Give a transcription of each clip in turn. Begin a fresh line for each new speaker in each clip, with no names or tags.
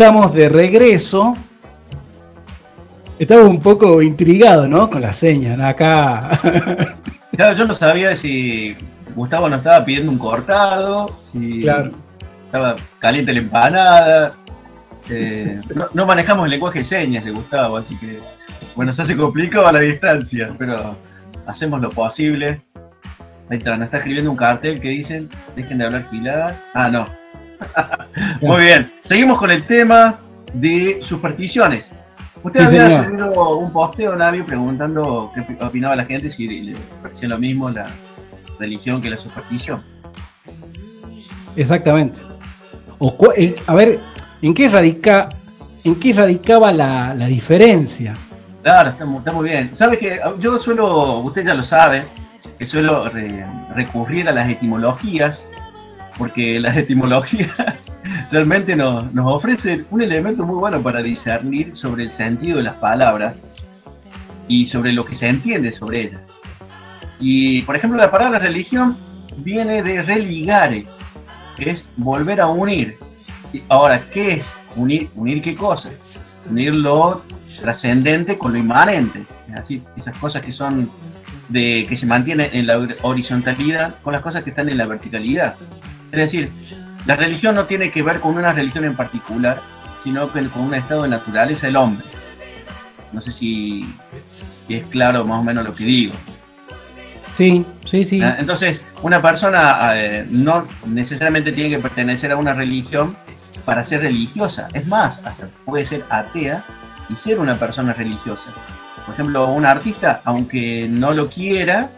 estamos de regreso. Estamos un poco intrigados, ¿no? Con la seña, Acá.
Claro, yo no sabía si Gustavo nos estaba pidiendo un cortado, si estaba caliente la empanada. Eh, no, manejamos el lenguaje de señas de Gustavo, así que bueno, se hace complicado a la distancia, pero hacemos lo posible. Ahí está, nos está escribiendo un cartel que dicen, dejen de hablar giladas. Ah, no. Muy bien, seguimos con el tema de supersticiones. Usted había subido un posteo, Navi, preguntando qué opinaba la gente, si le parecía lo mismo la religión que la superstición.
Exactamente. O, a ver, ¿en qué, radica, en qué radicaba la, diferencia?
Claro, está, muy bien. Sabes que yo suelo, usted ya lo sabe, que suelo recurrir a las etimologías, porque las etimologías realmente nos, ofrecen un elemento muy bueno para discernir sobre el sentido de las palabras y sobre lo que se entiende sobre ellas. Y, por ejemplo, la palabra religión viene de religare, que es volver a unir. Ahora, ¿qué es unir? ¿Unir qué cosa? Unir lo trascendente con lo inmanente. Es así, esas cosas que son de que se mantienen en la horizontalidad con las cosas que están en la verticalidad. Es decir, la religión no tiene que ver con una religión en particular, sino con un estado de naturaleza del hombre. No sé si, es claro más o menos lo que digo.
Sí, sí, sí.
Ah, entonces, una persona eh, no necesariamente tiene que pertenecer a una religión para ser religiosa. Es más, hasta puede ser atea y ser una persona religiosa. Por ejemplo, un artista, aunque no lo quiera,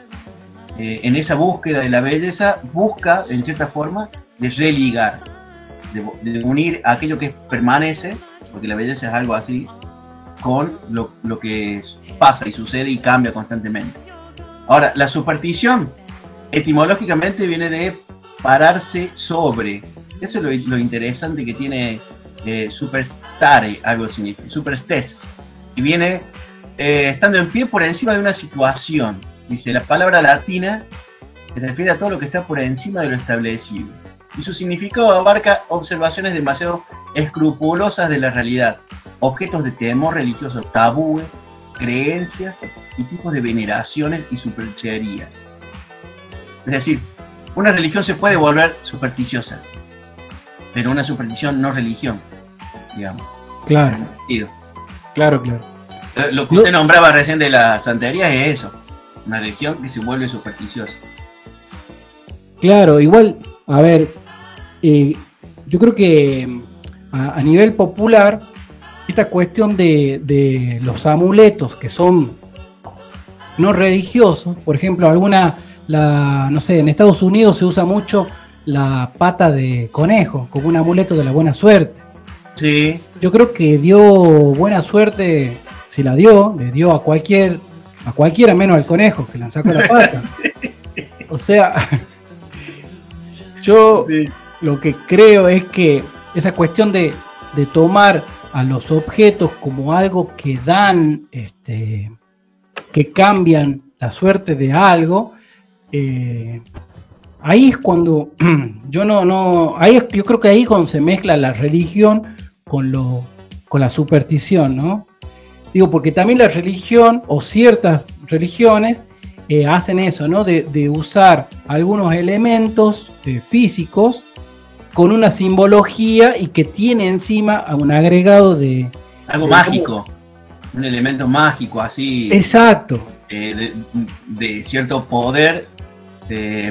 eh, en esa búsqueda de la belleza, busca, en cierta forma, de religar, de, unir aquello que permanece, porque la belleza es algo así, con lo, lo, que pasa y sucede y cambia constantemente. Ahora, la superstición, etimológicamente, viene de pararse sobre. Eso es lo, interesante que tiene eh, superstare, algo significa, superstes, y viene eh, estando en pie por encima de una situación. Dice, la palabra latina se refiere a todo lo que está por encima de lo establecido. Y su significado abarca observaciones demasiado escrupulosas de la realidad, objetos de temor religioso, tabúes, creencias y tipos de veneraciones y supercherías. Es decir, una religión se puede volver supersticiosa, pero una superstición no religión, digamos.
Claro. Claro, claro.
Lo que usted nombraba recién de la santería es eso una religión que se vuelve supersticiosa.
Claro, igual, a ver, eh, yo creo que mm, a, nivel popular, esta cuestión de, los amuletos que son no religiosos, por ejemplo, alguna, la, no sé, en Estados Unidos se usa mucho la pata de conejo como un amuleto de la buena suerte.
Sí.
Yo creo que dio buena suerte, si la dio, le dio a cualquier a cualquiera menos al conejo que le sacado la pata. O sea, yo lo que creo es que esa cuestión de, tomar a los objetos como algo que dan, este, que cambian la suerte de algo, eh, ahí es cuando yo no, no, ahí yo creo que ahí cuando se mezcla la religión con lo, con la superstición, ¿no? Digo, porque también la religión o ciertas religiones eh, hacen eso, ¿no? De, usar algunos elementos eh, físicos con una simbología y que tiene encima un agregado de...
Algo mágico, un elemento mágico así.
Exacto.
Eh, de, cierto poder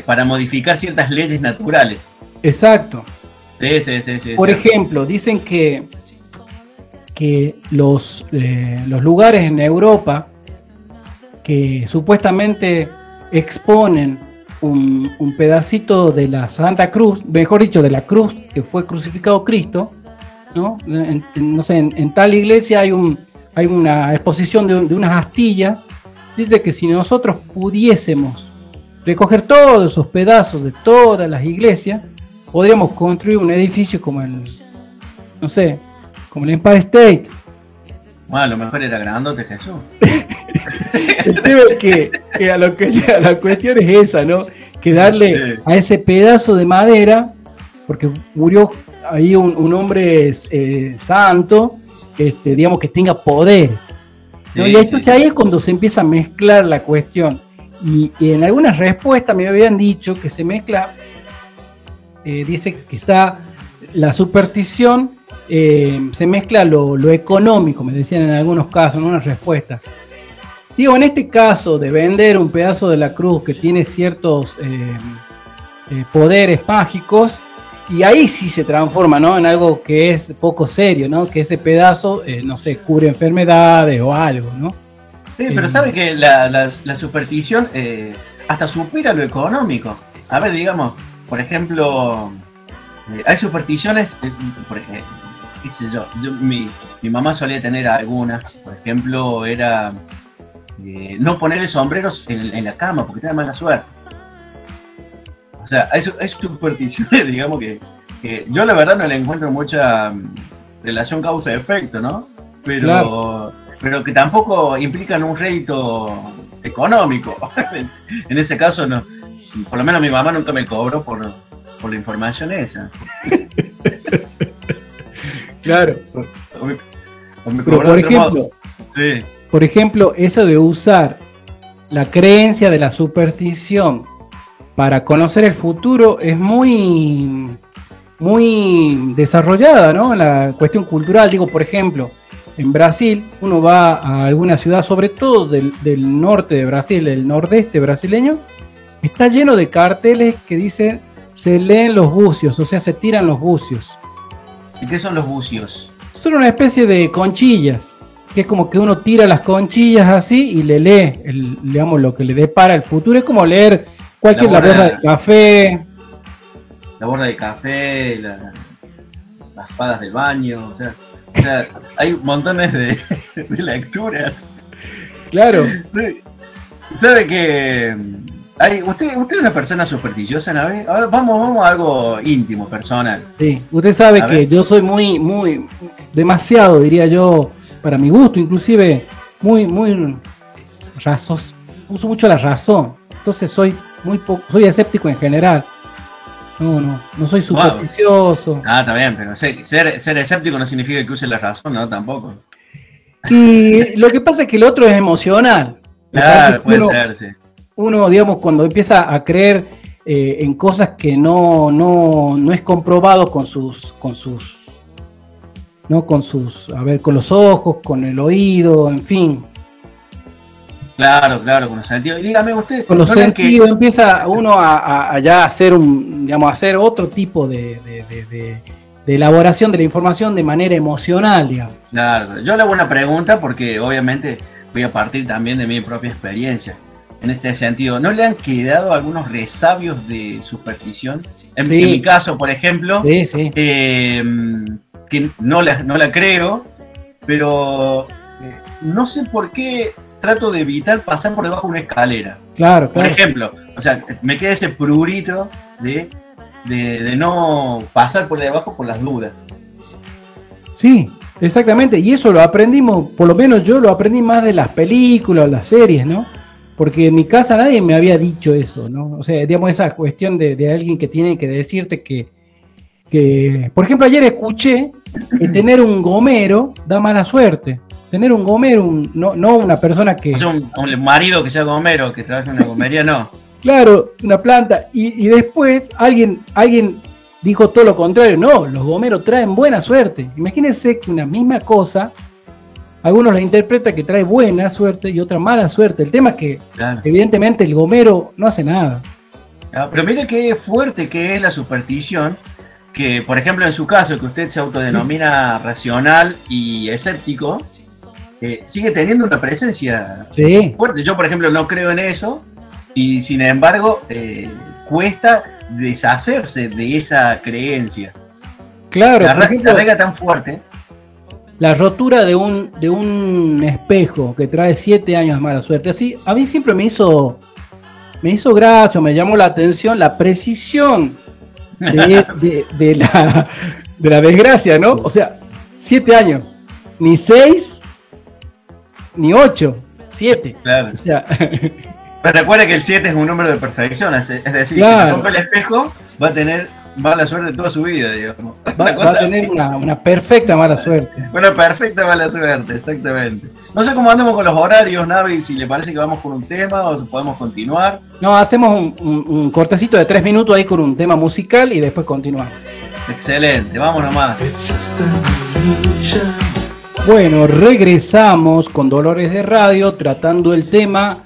para modificar ciertas leyes naturales.
Exacto. Por ejemplo, dicen que que los, eh, los lugares en Europa que supuestamente exponen un, pedacito de la Santa Cruz, mejor dicho, de la cruz que fue crucificado Cristo, ¿no? En, no sé, en, tal iglesia hay, un, hay una exposición de, de unas astillas, dice que si nosotros pudiésemos recoger todos esos pedazos de todas las iglesias, podríamos construir un edificio como el, no sé, como el Empire State.
Bueno, a lo mejor era grandote Jesús.
el tema es que, a lo que la cuestión es esa, ¿no? Que darle a ese pedazo de madera, porque murió, hay un, hombre eh, santo, este, digamos, que tenga poderes. y entonces ahí es cuando se empieza a mezclar la cuestión. Y, en algunas respuestas me habían dicho que se mezcla, eh, dice que está la superstición, eh, se mezcla lo, económico, me decían en algunos casos, en unas respuestas. Digo, en este caso de vender un pedazo de la cruz que tiene ciertos poderes mágicos, y ahí sí se transforma, ¿no? En algo que es poco serio, ¿no? Que ese pedazo, eh, no sé, cubre enfermedades o algo, ¿no?
Sí, pero eh, sabe que la, superstición eh, hasta supera lo económico. A ver, digamos, por ejemplo, hay supersticiones, por ejemplo, qué sé yo, mi, mamá solía tener algunas, por ejemplo, era no ponerle sombreros en, en la cama porque te da mala suerte. O sea, hay, supersticiones, digamos, que, yo la verdad no le encuentro mucha mm, relación causa-efecto, ¿no? Pero, pero que tampoco implican un rédito económico. en ese caso, no. Por lo menos mi mamá nunca me cobró por, la información esa.
claro. por ejemplo, por ejemplo, eso de usar la creencia de la superstición para conocer el futuro es muy, muy desarrollada, ¿no? La cuestión cultural, digo, por ejemplo, en Brasil uno va a alguna ciudad, sobre todo del, norte de Brasil, del nordeste brasileño, está lleno de carteles que dicen se leen los bucios, o sea, se tiran los bucios.
¿Y qué son los bucios?
Son una especie de conchillas, que es como que uno tira las conchillas así y le lee, digamos, lo que le depara el futuro. Es como leer Cualquier, la, borra de café.
La borra de café, las espadas del baño, o sea, hay montones de, lecturas.
Claro.
¿Sabe que usted, usted es una persona supersticiosa, ¿no? Ahora vamos, vamos a algo íntimo, personal.
Sí, usted sabe que yo soy muy, muy, demasiado, diría yo, para mi gusto, inclusive muy, muy razos, uso mucho la razón. Entonces soy muy poco, soy escéptico en general. No, no, no soy supersticioso.
Ah, está bien, pero ser, ser, escéptico no significa que use la razón, ¿no? Tampoco.
Y lo que pasa es que el otro es emocional.
Claro, puede ser, sí.
Uno, digamos, cuando empieza a creer eh, en cosas que no, no, no es comprobado con sus, con sus, ¿no? Con sus, a ver, con los ojos, con el oído, en fin.
Claro, claro, con los sentidos. Y dígame usted.
Con los sentidos empieza uno a, ya hacer un, digamos, hacer otro tipo de, elaboración de la información de manera emocional, digamos.
Claro, yo le hago una pregunta porque obviamente voy a partir también de mi propia experiencia. En este sentido, ¿no le han quedado algunos resabios de superstición? En, mi caso, por ejemplo, eh, que no la, no la creo, pero eh, no sé por qué trato de evitar pasar por debajo de una escalera.
Claro,
Por ejemplo, o sea, me queda ese prurito de, de, no pasar por debajo por las dudas.
Sí, exactamente. Y eso lo aprendimos, por lo menos yo lo aprendí más de las películas, las series, ¿no? Porque en mi casa nadie me había dicho eso, ¿no? O sea, digamos, esa cuestión de, de alguien que tiene que decirte que, que, por ejemplo, ayer escuché que tener un gomero da mala suerte tener un gomero, no, no una persona que.
un, un, marido que sea gomero, que trabaje en una gomería, no.
Claro, una planta. Y, después alguien, alguien dijo todo lo contrario. No, los gomeros traen buena suerte. Imagínense que una misma cosa, algunos la interpretan que trae buena suerte y otra mala suerte. El tema es que, evidentemente, el gomero no hace nada.
Ah, pero mire qué fuerte que es la superstición. Que, por ejemplo, en su caso, que usted se autodenomina racional y escéptico, eh, sigue teniendo una presencia fuerte. Yo, por ejemplo, no creo en eso y sin embargo eh, cuesta deshacerse de esa creencia.
Claro,
la, regla tan fuerte.
La rotura de un, de un espejo que trae siete años de mala suerte. Así, a mí siempre me hizo, me hizo gracia, me llamó la atención la precisión de, de, la, de la desgracia, ¿no? O sea, siete años, ni seis ni 8, 7.
Claro. O sea, Pero recuerda que el 7 es un número de perfección, es decir, si se rompe el espejo, va a tener mala suerte toda su vida, digamos.
Va, a tener una, perfecta mala suerte.
Una perfecta mala suerte, exactamente. No sé cómo andamos con los horarios, Navi, si le parece que vamos con un tema o si podemos continuar.
No, hacemos un, cortecito de tres minutos ahí con un tema musical y después continuamos.
Excelente, vamos nomás.
Bueno, regresamos con Dolores de Radio tratando el tema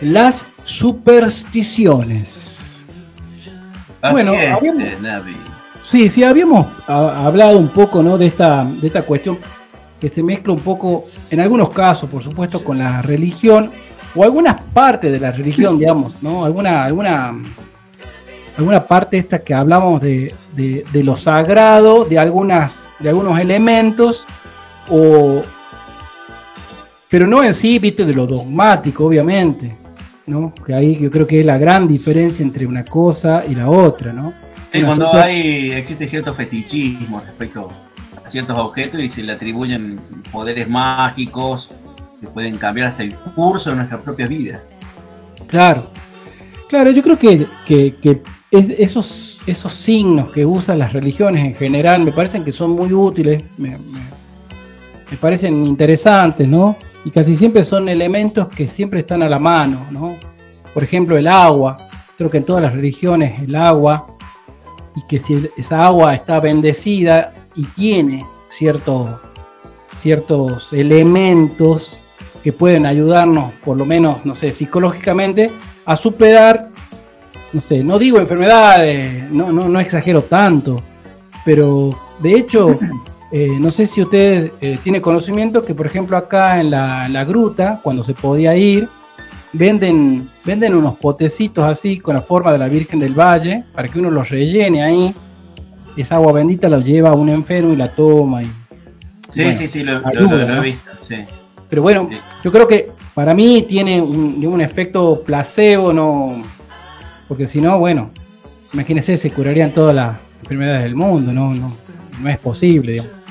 las supersticiones. Bueno, sí, sí, habíamos hablado un poco ¿no? de, esta, de esta cuestión que se mezcla un poco, en algunos casos, por supuesto, con la religión, o algunas partes de la religión, digamos, ¿no? Alguna, alguna, alguna parte esta que hablamos de, de lo sagrado, de, algunas, de algunos elementos o, pero no en sí, viste, de lo dogmático, obviamente, ¿no? Que ahí yo creo que es la gran diferencia entre una cosa y la otra, ¿no?
Sí, cuando hay, existe cierto fetichismo respecto a ciertos objetos y se le atribuyen poderes mágicos que pueden cambiar hasta el curso de nuestra propia vida.
Claro, claro, yo creo que, que, esos, esos signos que usan las religiones en general me parecen que son muy útiles, me parecen interesantes, ¿no? Y casi siempre son elementos que siempre están a la mano, ¿no? Por ejemplo, el agua. Creo que en todas las religiones el agua, y que si esa agua está bendecida y tiene ciertos elementos que pueden ayudarnos, por lo menos, no sé, psicológicamente, a superar, no sé, no digo enfermedades, no, no, no exagero tanto, pero de hecho eh, no sé si usted eh, tiene conocimiento que, por ejemplo, acá en la, gruta, cuando se podía ir, venden, venden unos potecitos así con la forma de la Virgen del Valle para que uno los rellene ahí. Esa agua bendita la lleva a un enfermo y la toma. Y,
sí, sí, sí, lo, he visto.
Pero bueno, yo creo que para mí tiene un, un efecto placebo, no, porque si no, bueno, imagínese, se curarían todas las enfermedades del mundo, no, no, no es posible, digamos.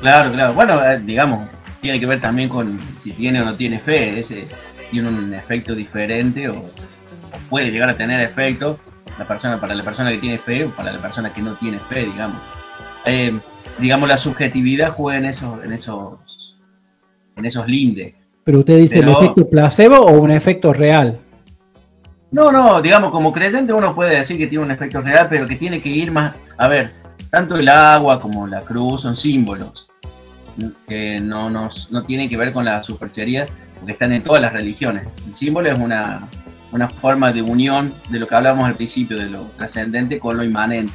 Claro, claro. Bueno, eh, digamos, tiene que ver también con si tiene o no tiene fe. Ese tiene un efecto diferente o, puede llegar a tener efecto la persona para la persona que tiene fe o para la persona que no tiene fe, digamos. Eh, digamos, la subjetividad juega en esos, en esos, en esos lindes.
Pero usted dice el efecto placebo o un efecto real.
No, no, digamos, como creyente uno puede decir que tiene un efecto real, pero que tiene que ir más. A ver, tanto el agua como la cruz son símbolos que no, nos, no tienen que ver con la superchería, porque están en todas las religiones. El símbolo es una, forma de unión de lo que hablábamos al principio, de lo trascendente con lo inmanente.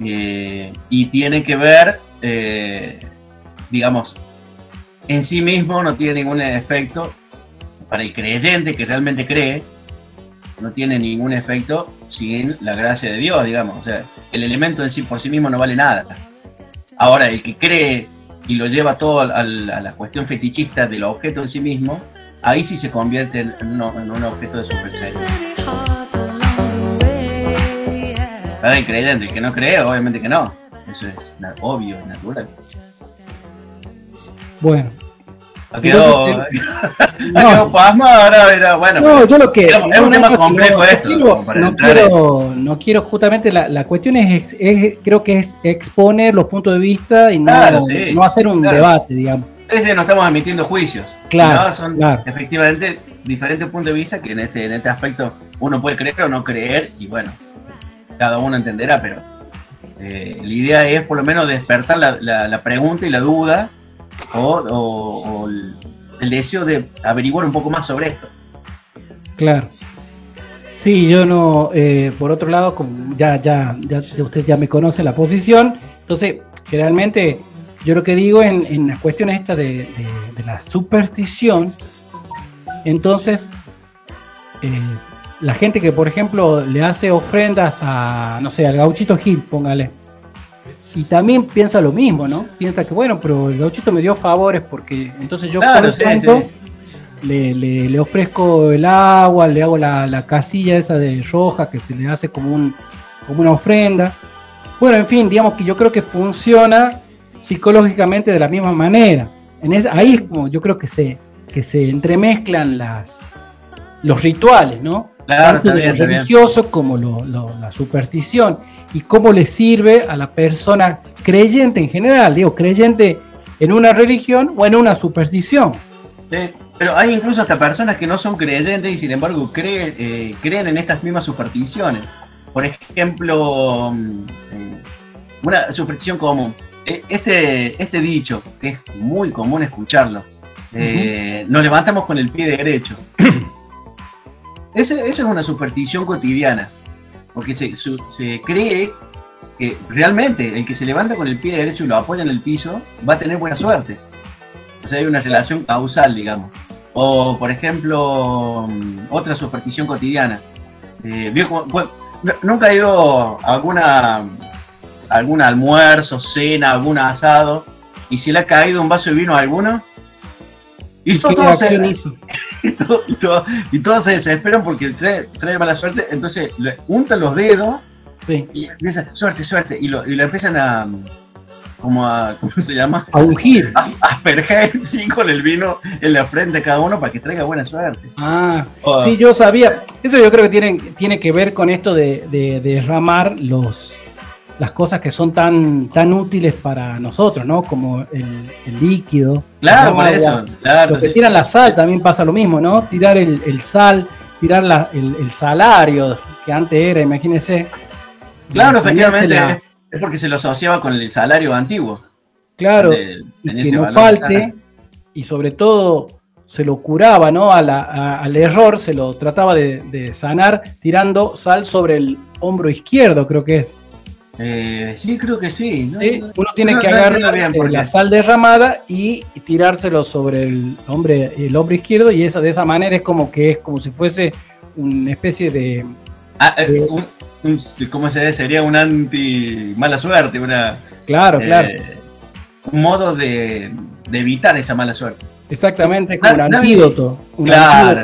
Eh, y tiene que ver, eh, digamos, en sí mismo no tiene ningún efecto para el creyente que realmente cree, no tiene ningún efecto sin la gracia de Dios, digamos. O sea, el elemento en sí por sí mismo no vale nada. Ahora, el que cree y lo lleva todo a, la cuestión fetichista del objeto en sí mismo, ahí sí se convierte en, un objeto de superchería. El creyente, el que no cree, obviamente que no. Eso es obvio, natural.
Bueno,
quedó, no, ahora bueno.
No, yo lo que.
Es, un tema complejo no, esto.
no, quiero, no quiero, justamente, la, la cuestión es, es, creo que es exponer los puntos de vista y no, no hacer un debate, digamos.
Ese no estamos emitiendo juicios.
Claro.
Son efectivamente diferentes puntos de vista que en este, en este aspecto uno puede creer o no creer y bueno, cada uno entenderá, pero eh, la idea es por lo menos despertar la, la, la pregunta y la duda o, el deseo de averiguar un poco más sobre esto.
Claro. Sí, yo no, eh, por otro lado, ya, ya, ya, usted ya me conoce la posición, entonces generalmente yo lo que digo en, en las cuestiones estas de, la superstición, entonces eh, la gente que por ejemplo le hace ofrendas a, no sé, al gauchito Gil, póngale, y también piensa lo mismo, ¿no? Piensa que, bueno, pero el gauchito me dio favores porque entonces yo por tanto Le, le, ofrezco el agua, le hago la, casilla esa de roja que se le hace como, un, como una ofrenda. Bueno, en fin, digamos que yo creo que funciona psicológicamente de la misma manera. En ahí es como yo creo que se, que se entremezclan las, los rituales, ¿no? Tanto de lo religioso como la superstición y cómo le sirve a la persona creyente en general, digo, creyente en una religión o en una superstición.
Sí, pero hay incluso hasta personas que no son creyentes y sin embargo creen, eh, creen en estas mismas supersticiones. Por ejemplo, mm, eh, una superstición común. E, este, este dicho, que es muy común escucharlo, eh, nos levantamos con el pie derecho. Esa es una superstición cotidiana, porque se, cree que realmente el que se levanta con el pie derecho y lo apoya en el piso va a tener buena suerte. O sea, hay una relación causal, digamos. O, por ejemplo, mm, otra superstición cotidiana. Eh, nunca ha ido a alguna, algún almuerzo, cena, algún asado, y si le ha caído un vaso de vino a alguno, y, todos se, y, todos se desesperan porque trae, trae, mala suerte, entonces le untan los dedos y empiezan, suerte, suerte, y lo, y lo empiezan a, como a, ¿cómo se llama?
A ungir.
A, asperger, sí, con el vino en la frente de cada uno para que traiga buena suerte.
Ah, sí, yo sabía. Eso yo creo que tiene, tiene que ver con esto de, de, derramar los, las cosas que son tan, tan útiles para nosotros, ¿no? Como el, líquido.
Claro, por eso. Claro,
Los que tiran la sal también pasa lo mismo, ¿no? Tirar el, el sal, tirar la, el, el, salario que antes era, imagínense.
Claro, efectivamente. Es porque se lo asociaba con el salario antiguo.
Claro, y que no falte, y sobre todo se lo curaba, ¿no? al error, se lo trataba de, sanar tirando sal sobre el hombro izquierdo, creo que es.
Eh, sí, creo que sí.
Uno tiene que agarrar la sal derramada y tirárselo sobre el hombre, el hombro izquierdo y esa, de esa manera es como que es como si fuese una especie de...
Ah, eh, ¿cómo se dice? Sería un anti mala suerte, una
claro, eh, claro.
un modo de, evitar esa mala suerte.
Exactamente, como un antídoto.
claro,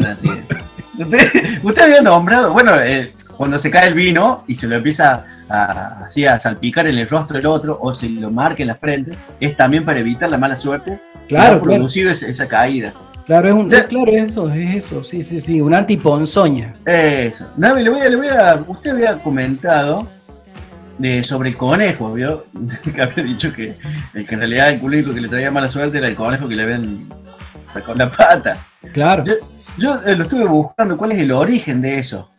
Usted, había nombrado, bueno, eh, cuando se cae el vino y se lo empieza a, así a salpicar en el rostro del otro o se lo marca en la frente, es también para evitar la mala suerte
claro,
que ha producido esa caída.
Claro, es un, claro, eso, es eso, sí, sí, sí, un antiponzoña.
Eso. Navi, le voy a, le voy a, usted había comentado de, sobre el conejo, ¿vio? que había dicho que, que en realidad el único que le traía mala suerte era el conejo que le ven con la pata.
Claro.
Yo, eh, lo estuve buscando, cuál es el origen de eso.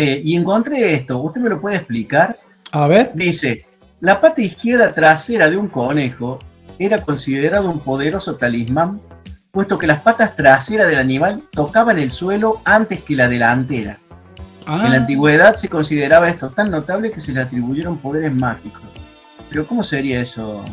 Eh, y encontré esto, ¿usted me lo puede explicar?
A ver.
Dice, la pata izquierda trasera de un conejo era considerado un poderoso talismán puesto que las patas traseras del animal tocaban el suelo antes que la delantera. Ah. En la antigüedad se consideraba esto tan notable que se le atribuyeron poderes mágicos. Pero ¿cómo sería eso?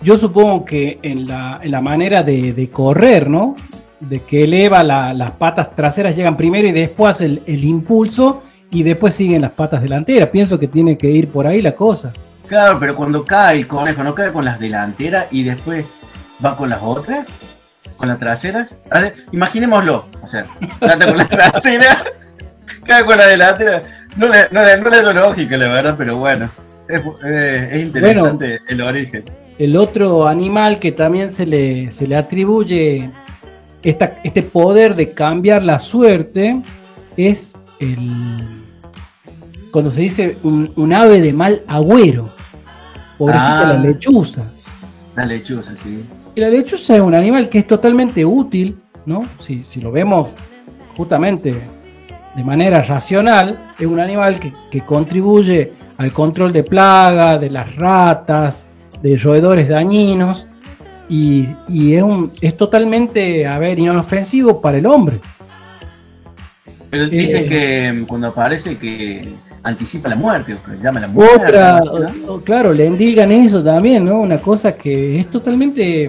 Yo supongo que en la, manera de, correr, ¿no? De que eleva las patas traseras llegan primero y después el, el impulso y después siguen las patas delanteras. Pienso que tiene que ir por ahí la cosa.
Claro, pero cuando cae el conejo, ¿no cae con las delanteras y después va con las otras? con las traseras. imaginémoslo, o sea, trata con la trasera, cae con la delantera. No le, no, le, no le lógica, la verdad, pero bueno, es, es interesante el origen.
El otro animal que también se le, se le atribuye esta, este poder de cambiar la suerte es el. Cuando se dice un, ave de mal agüero. Pobrecita ah, la lechuza.
La lechuza, sí.
Y la lechuza es un animal que es totalmente útil, ¿no? Si, si lo vemos justamente de manera racional, es un animal que, contribuye al control de plagas, de las ratas, de roedores dañinos, y, es, un, es totalmente, a ver, inofensivo para el hombre.
Pero dicen eh, que cuando aparece que anticipa la muerte, o llama la muerte.
Otra, claro, le endilgan eso también, ¿no? Una cosa que es totalmente.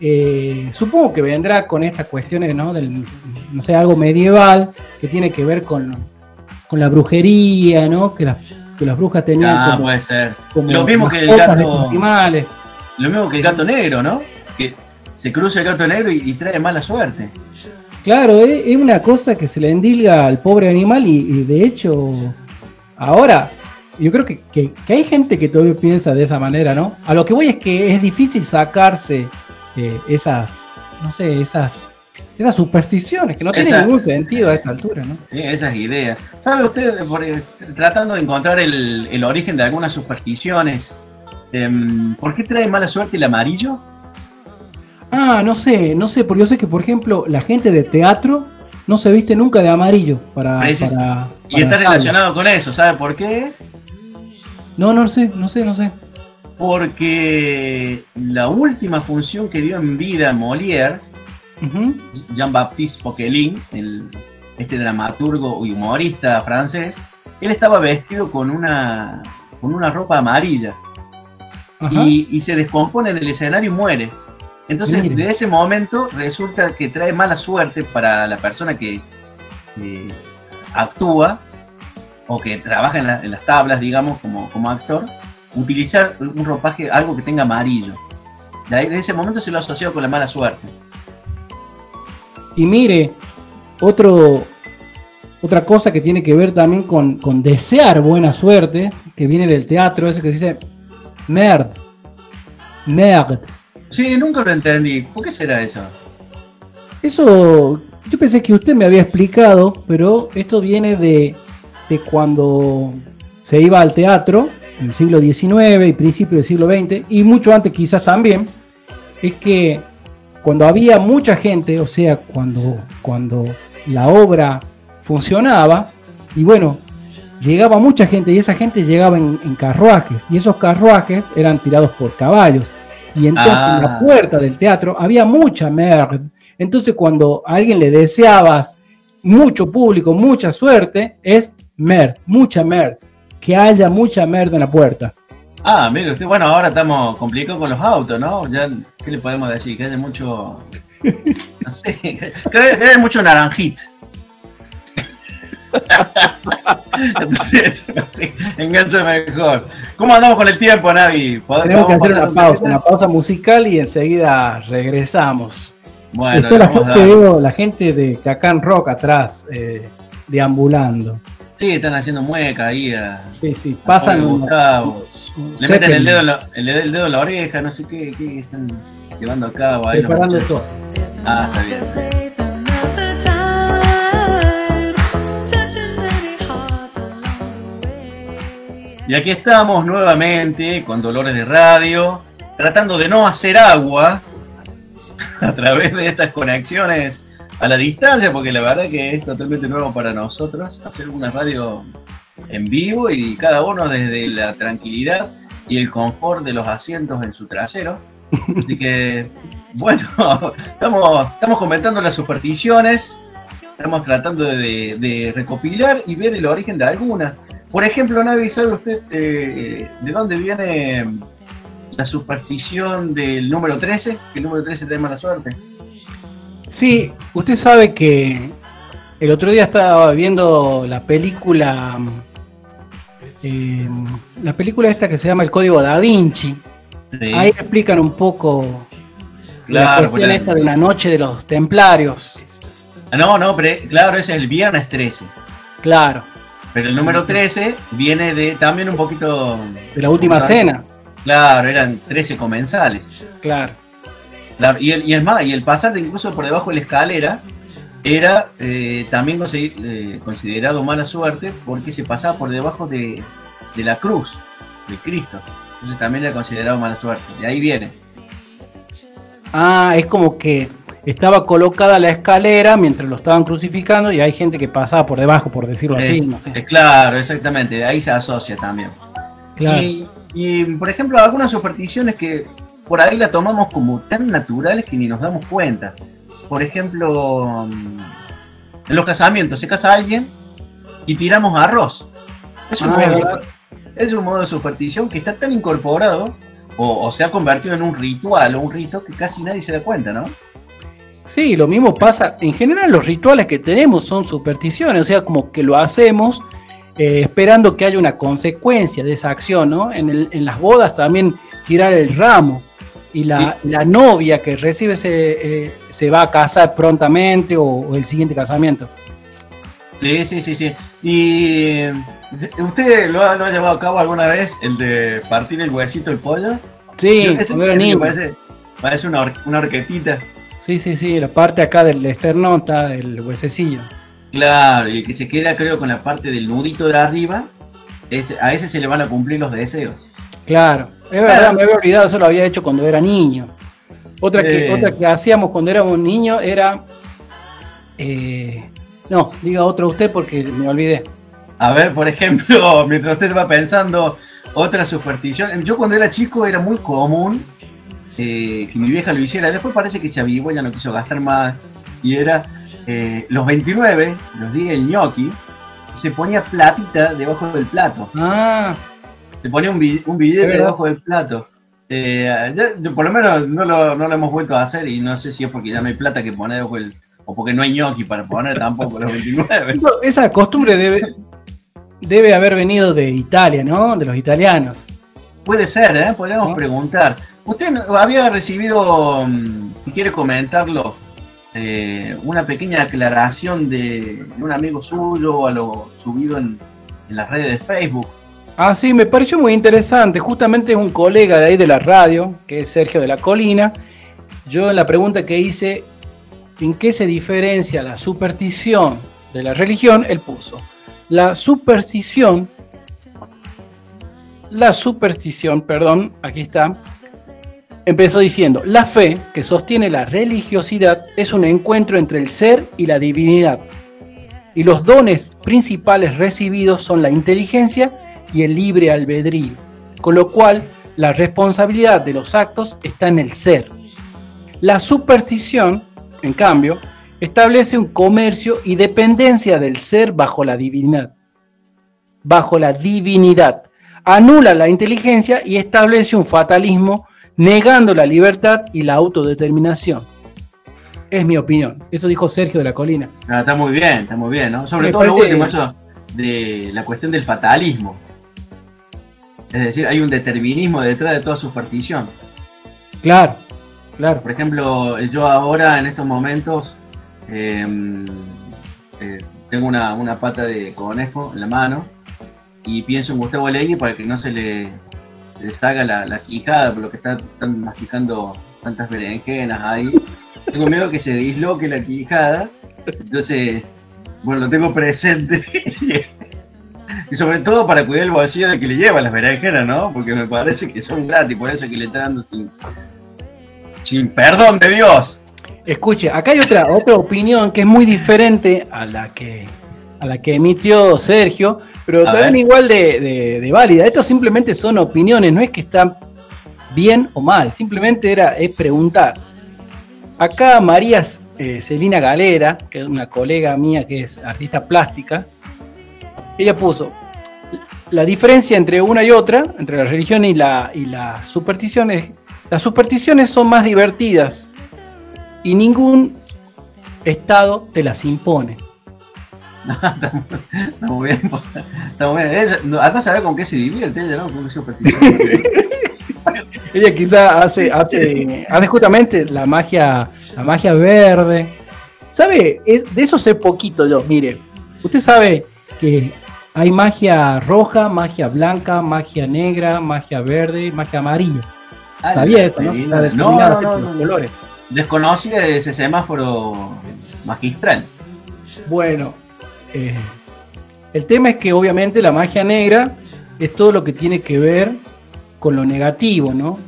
Eh, supongo que vendrá con estas cuestiones, ¿no? Del, no sé, algo medieval que tiene que ver con, con la brujería, ¿no? Que las, que las brujas tenían.
Ah, puede ser. lo mismo que el gato. Animales. Lo mismo que el gato negro, ¿no? Que se cruza el gato negro y, trae mala suerte.
Claro, es, una cosa que se le endilga al pobre animal y de hecho Ahora, yo creo que, hay gente que todavía piensa de esa manera, ¿no? A lo que voy es que es difícil sacarse eh, esas, no sé, esas esas supersticiones que no tienen ningún sentido a esta altura, ¿no?
Sí, esas ideas. ¿Sabe usted, tratando de encontrar el, origen de algunas supersticiones, em, ¿por qué trae mala suerte el amarillo?
Ah, no sé, no sé, porque yo sé que, por ejemplo, la gente de teatro no se viste nunca de amarillo para. y
está relacionado con eso, ¿sabe por qué es?
No, no sé, no sé, no sé.
Porque la última función que dio en vida Molière, Jean-Baptiste Poquelin, el, este dramaturgo y humorista francés, él estaba vestido con una, con una ropa amarilla. Y, y, se descompone en el escenario y muere. Entonces, de ese momento resulta que trae mala suerte para la persona que, actúa o que trabaja en, las tablas, digamos, como, como, actor, utilizar un ropaje, algo que tenga amarillo. De, ese momento se lo asoció con la mala suerte.
Y mire, otro, otra cosa que tiene que ver también con, con desear buena suerte, que viene del teatro, ese que se dice merd. Merd
Sí, nunca lo entendí. ¿Por qué será eso?
Eso, yo pensé que usted me había explicado, pero esto viene de, de cuando se iba al teatro, en el siglo XIX y principio del siglo XX, y mucho antes quizás también, es que cuando había mucha gente, o sea, cuando, cuando la obra funcionaba, y bueno, llegaba mucha gente y esa gente llegaba en, en carruajes, y esos carruajes eran tirados por caballos. Y entonces en la ah. puerta del teatro había mucha merda. Entonces cuando a alguien le deseabas mucho público, mucha suerte, es mer, mucha mer. Que haya mucha merda en la puerta.
Ah, mire bueno, ahora estamos complicados con los autos, ¿no? Ya, ¿qué le podemos decir? Que haya mucho. No sé, que haya mucho naranjito. Entonces, sí, engancha mejor. ¿Cómo andamos con el tiempo, Navi?
Tenemos que hacer una pausa, una pausa musical y enseguida regresamos. Bueno, la gente, veo, la gente de Cacán Rock atrás, eh, deambulando.
Sí, están haciendo mueca ahí.
sí, sí, pasan.
Le meten el dedo, en la, el, dedo en la oreja, no sé qué, qué están llevando a cabo. Ahí
Preparando todo.
Ah, está bien. Y aquí estamos nuevamente con Dolores de Radio, tratando de no hacer agua a través de estas conexiones a la distancia, porque la verdad que es totalmente nuevo para nosotros hacer una radio en vivo y cada uno desde la tranquilidad y el confort de los asientos en su trasero. Así que, bueno, estamos, estamos comentando las supersticiones, estamos tratando de, de recopilar y ver el origen de algunas. Por ejemplo, Navi, ¿sabe usted eh, de dónde viene la superstición del número 13? Que el número 13 tiene mala suerte.
Sí, usted sabe que el otro día estaba viendo la película, eh, la película esta que se llama El Código da Vinci. Ahí explican un poco la cuestión esta de la noche de los templarios.
Ah, no, no, pero claro, ese es el viernes 13.
Claro.
Pero el número 13 viene de también un poquito...
De la última cena.
Claro, eran 13 comensales.
Claro.
y, el, y, es más, y el pasar incluso por debajo de la escalera era eh, también eh, considerado mala suerte porque se pasaba por debajo de, de la cruz de Cristo. Entonces también era considerado mala suerte. De ahí viene.
Ah, es como que estaba colocada la escalera mientras lo estaban crucificando y hay gente que pasaba por debajo, por decirlo así.
claro, exactamente, ahí se asocia también. Y, por ejemplo, algunas supersticiones que por ahí la tomamos como tan naturales que ni nos damos cuenta. Por ejemplo, mm, en los casamientos se casa alguien y tiramos arroz. Es un, ah, modo, es un modo de superstición que está tan incorporado o, o, se ha convertido en un ritual o un rito que casi nadie se da cuenta, ¿no?
Sí, lo mismo pasa. En general, los rituales que tenemos son supersticiones, o sea, como que lo hacemos eh, esperando que haya una consecuencia de esa acción, ¿no? En, las bodas también tirar el ramo y la, novia que recibe se, eh, se va a casar prontamente o, el siguiente casamiento.
Sí, sí, sí, sí. ¿Y usted lo ha, llevado a cabo alguna vez, el de partir el huesito del pollo?
Sí,
parece, parece una, una,
Sí, sí, sí, la parte acá del esternota, del huesecillo.
Claro, y el que se queda creo con la parte del nudito de arriba, a ese se le van a cumplir los deseos.
Claro, es verdad, me había olvidado, eso lo había hecho cuando era niño. Otra, que, otra que hacíamos cuando éramos niños era... Eh, no, diga otro usted porque me olvidé.
A ver, por ejemplo, mientras usted va pensando otra superstición, yo cuando era chico era muy común eh, que mi vieja lo hiciera, después parece que se avivó, ya no quiso gastar más, y era eh, los 29, los días del ñoqui, se ponía platita debajo del plato.
Ah.
Se ponía un, un billete debajo del plato. Eh, por lo menos no lo, no lo, hemos vuelto a hacer y no sé si es porque ya no hay plata que poner debajo del, o porque no hay ñoqui para poner tampoco los 29.
Esa costumbre debe, debe haber venido de Italia, ¿no? De los italianos.
Puede ser, ¿eh? Podríamos preguntar. Usted había recibido, mm, si quiere comentarlo, eh, una pequeña aclaración de, un amigo suyo a lo subido en, las redes de Facebook.
Ah, sí, me pareció muy interesante. Justamente es un colega de ahí de la radio, que es Sergio de la Colina. Yo en la pregunta que hice, ¿en qué se diferencia la superstición de la religión? Él puso. La superstición, la superstición, perdón, aquí está, Empezó diciendo, la fe que sostiene la religiosidad es un encuentro entre el ser y la divinidad. Y los dones principales recibidos son la inteligencia y el libre albedrío, con lo cual la responsabilidad de los actos está en el ser. La superstición, en cambio, establece un comercio y dependencia del ser bajo la divinidad. Bajo la divinidad. Anula la inteligencia y establece un fatalismo negando la libertad y la autodeterminación. Es mi opinión. Eso dijo Sergio de la Colina.
Ah, está muy bien, está muy bien, ¿no? Sobre todo lo último, eso de la cuestión del fatalismo. Es decir, hay un determinismo detrás de toda superstición.
Claro, claro.
Por ejemplo, yo ahora en estos momentos em, eh, tengo una, una, pata de conejo en la mano y pienso en Gustavo Legui para que no se le deshaga la, la quijada, por lo que están, masticando tantas berenjenas ahí. Tengo miedo que se disloque la quijada, entonces, bueno, lo tengo presente. y sobre todo para cuidar el bolsillo de que le lleva las berenjenas, ¿no? Porque me parece que son gratis, por eso que le está dando sin, sin perdón de Dios.
Escuche, acá hay otra, otra opinión que es muy diferente a la que, a la que emitió Sergio, pero también igual de, válida. Estas simplemente son opiniones, no es que están bien o mal, simplemente era, es preguntar. Acá María eh, Celina Galera, que es una colega mía que es artista plástica, ella puso la diferencia entre una y otra, entre la religión y la, y las supersticiones. Las supersticiones son más divertidas y ningún estado te las impone.
Está muy bien. Está muy bien. acá sabe con qué se divierte ella, ¿no? Con
ella quizá hace, hace, hace justamente la magia, la magia verde. ¿Sabe? De eso sé poquito yo. Mire, usted sabe que hay magia roja, magia blanca, magia negra, magia verde, magia amarilla. Ah, ¿Sabía eso, no? La
no, no, no, no, colores. Desconocía ese semáforo magistral.
Bueno, eh, el tema es que obviamente la magia negra es todo lo que tiene que ver con lo negativo, ¿no?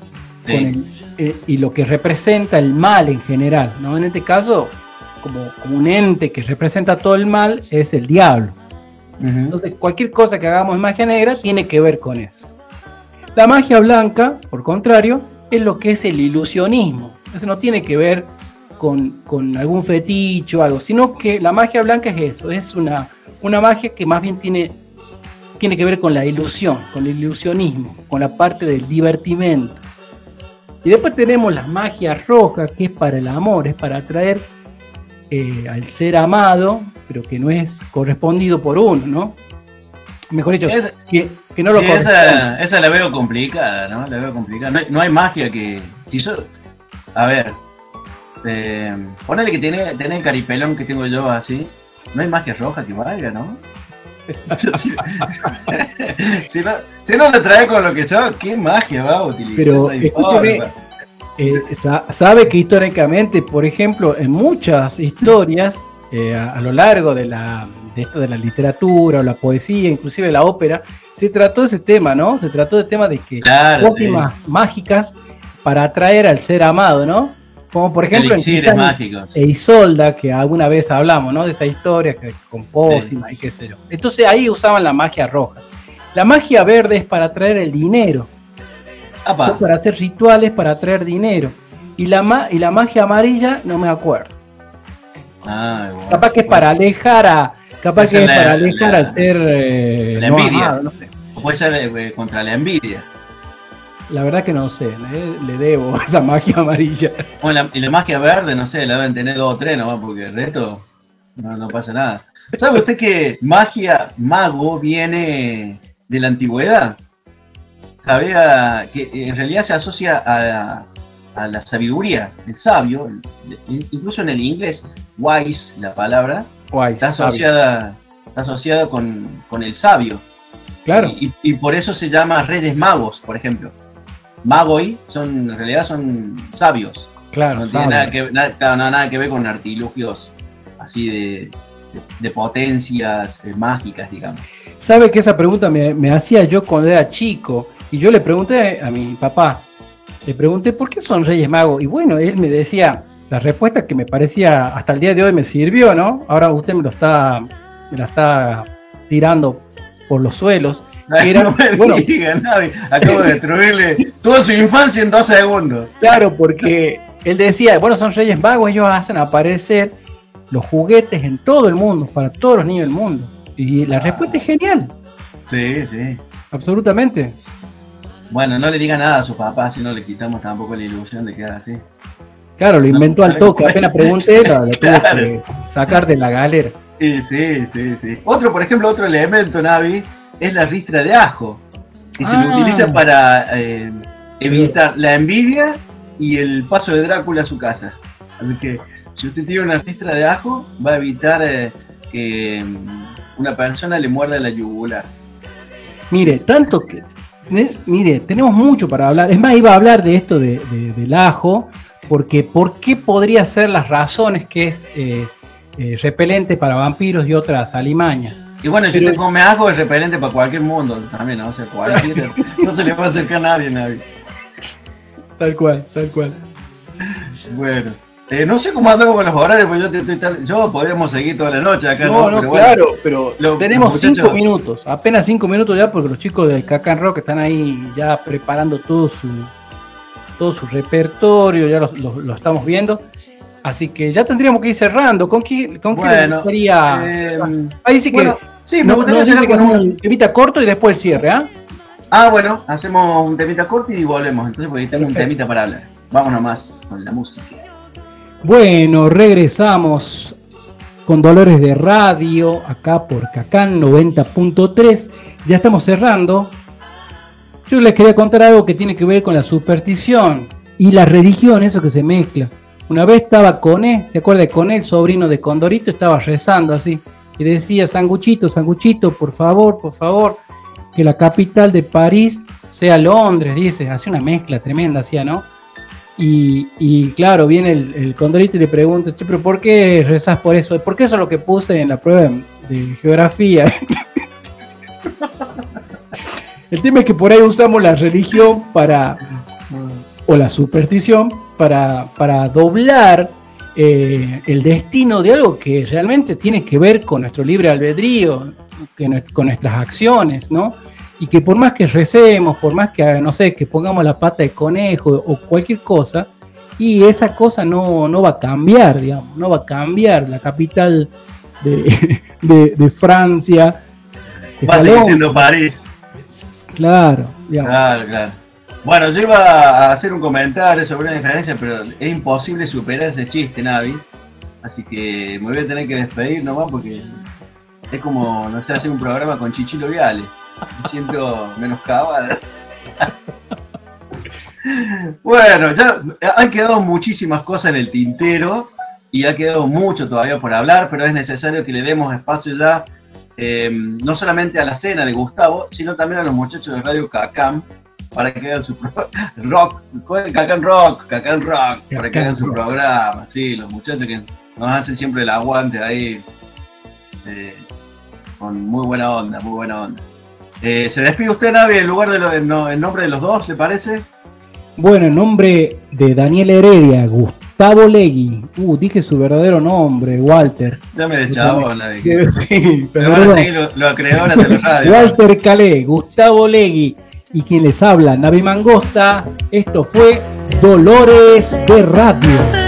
Eh, y lo que representa el mal en general, ¿no? En este caso, como, un ente que representa todo el mal es el diablo. Entonces, cualquier cosa que hagamos en magia negra tiene que ver con eso. La magia blanca, por contrario, es lo que es el ilusionismo. Eso no tiene que ver con, algún feticho o algo, sino que la magia blanca es eso, es una, una magia que más bien tiene, tiene que ver con la ilusión, con el ilusionismo, con la parte del divertimento. Y después tenemos la magia roja, que es para el amor, es para atraer eh, al ser amado, pero que no es correspondido por uno, ¿no? Mejor dicho, que, no lo
esa, esa, la veo complicada, ¿no? La veo complicada. No hay, no hay magia que. Si yo, a ver, ponele que tiene, tiene el caripelón que tengo yo así. No hay magia roja que valga, ¿no? si, no, si no lo trae con lo que sea, ¿qué magia va a utilizar?
Pero escúchame, eh, sabe que históricamente, por ejemplo, en muchas historias eh, a, lo largo de la de esto de la literatura o la poesía, inclusive la ópera, se trató ese tema, ¿no? Se trató del tema de que
claro,
mágicas para atraer al ser amado, ¿no? Como por ejemplo
en
e Isolda, que alguna vez hablamos, ¿no? De esa historia que, con Pósima y qué sé yo. Entonces ahí usaban la magia roja. La magia verde es para atraer el dinero. para hacer rituales para atraer dinero. Y la, y la magia amarilla no me acuerdo. Ah, capaz que es para alejar a. Capaz que es para alejar al ser.
Eh, la envidia. Puede ser eh, contra la envidia.
La verdad que no sé, le, debo esa magia amarilla.
Bueno, y la magia verde, no sé, la deben tener dos o tres nomás, porque el resto no, no pasa nada. ¿Sabe usted que magia, mago, viene de la antigüedad? Sabía que en realidad se asocia a, a la sabiduría, el sabio, incluso en el inglés, wise, la palabra, está asociada, está asociada con, el sabio.
Claro.
Y, por eso se llama Reyes Magos, por ejemplo. Magoi son, en realidad son sabios.
Claro,
no tiene nada que, nada, que ver con artilugios así de, potencias eh, mágicas, digamos.
Sabe que esa pregunta me, me hacía yo cuando era chico y yo le pregunté a mi papá, le pregunté por qué son Reyes Magos. Y bueno, él me decía la respuesta que me parecía hasta el día de hoy me sirvió, ¿no? Ahora usted me lo está, me la está tirando por los suelos.
no me bueno, diga, nadie. Acabo de destruirle toda su infancia en dos segundos.
Claro, porque él decía, bueno, son Reyes Magos, ellos hacen aparecer los juguetes en todo el mundo, para todos los niños del mundo. Y la respuesta es genial.
Sí, sí.
Absolutamente.
Bueno, no le diga nada a su papá, si no le quitamos tampoco la ilusión de que era así.
Claro, lo inventó al toque, apenas pregunté, lo, tuvo que sacar de la galera.
Sí, sí, sí, sí. Otro, por ejemplo, otro elemento, Navi, es la ristra de ajo, que se lo ah. utiliza para eh, evitar la envidia y el paso de Drácula a su casa. Así que si usted tiene una ristra de ajo, va a evitar eh, que mm, una persona le muerda la yugular.
Mire, tanto que mire, tenemos mucho para hablar. Es más, iba a hablar de esto de, del ajo, porque ¿por qué podría ser las razones que es eh, eh, repelente para vampiros y otras alimañas?
Y bueno, si usted come ajo es repelente para cualquier mundo también, ¿no? O sea, cualquier, no se le puede acercar a nadie, nadie.
Tal cual, tal cual.
Bueno. Eh, no sé cómo andamos con los horarios, porque yo, estoy yo podríamos seguir toda la noche acá.
No, no, claro, pero tenemos cinco minutos, apenas cinco minutos ya, porque los chicos del Cacan Rock están ahí ya preparando todo su todo su repertorio, ya lo, estamos viendo. Así que ya tendríamos que ir cerrando. ¿Con qué, con
bueno,
eh, ahí sí que.
Sí, me gustaría hacer
con un temita corto y después el cierre, ¿ah?
Ah, bueno, hacemos un temita corto y volvemos. Entonces, porque tengo un temita para hablar. Vámonos más con la música.
Bueno, regresamos con Dolores de Radio, acá por Cacán 90.3. Ya estamos cerrando. Yo les quería contar algo que tiene que ver con la superstición y la religión, eso que se mezcla. Una vez estaba Coné, ¿se acuerda de Coné, el sobrino de Condorito? Estaba rezando así. Y decía, Sanguchito, Sanguchito, por favor, por favor, que la capital de París sea Londres, dice. Hace una mezcla tremenda, hacía, ¿no? Y, claro, viene el, condorito y le pregunta, pero ¿por qué rezas por eso? ¿Por qué eso es lo que puse en la prueba de geografía? el tema es que por ahí usamos la religión para, o la superstición, para, para doblar eh, el destino de algo que realmente tiene que ver con nuestro libre albedrío, que, con nuestras acciones, ¿no? y que por más que recemos, por más que, no sé, que pongamos la pata de conejo o cualquier cosa, y esa cosa no, no va a cambiar, digamos, no va a cambiar. La capital de, de, Francia.
Va diciendo París.
Claro,
Claro, claro. Bueno, yo iba a hacer un comentario sobre una diferencia, pero es imposible superar ese chiste, Navi. Así que me voy a tener que despedir nomás porque es como, no sé, hacer un programa con Chichilo Viales. Me siento menoscabado. bueno, ya han quedado muchísimas cosas en el tintero y ha quedado mucho todavía por hablar, pero es necesario que le demos espacio ya, eh, no solamente a la cena de Gustavo, sino también a los muchachos de Radio Cacam, para que hagan su rock, Cacán Rock, Cacán Rock, para que hagan su programa, sí, los muchachos que nos hacen siempre el aguante ahí, eh, con muy buena onda, muy buena onda. Eh, ¿Se despide usted, Navi, en lugar de lo, en, nombre de los dos, le parece?
Bueno, en nombre de Daniel Heredia, Gustavo Legui. Uh, dije su verdadero nombre, Walter.
Ya me Navi. Sí, pero lo, lo creó la
teleradio. Walter Calé, Gustavo Legui y quien les habla, Navi Mangosta. Esto fue Dolores de Radio.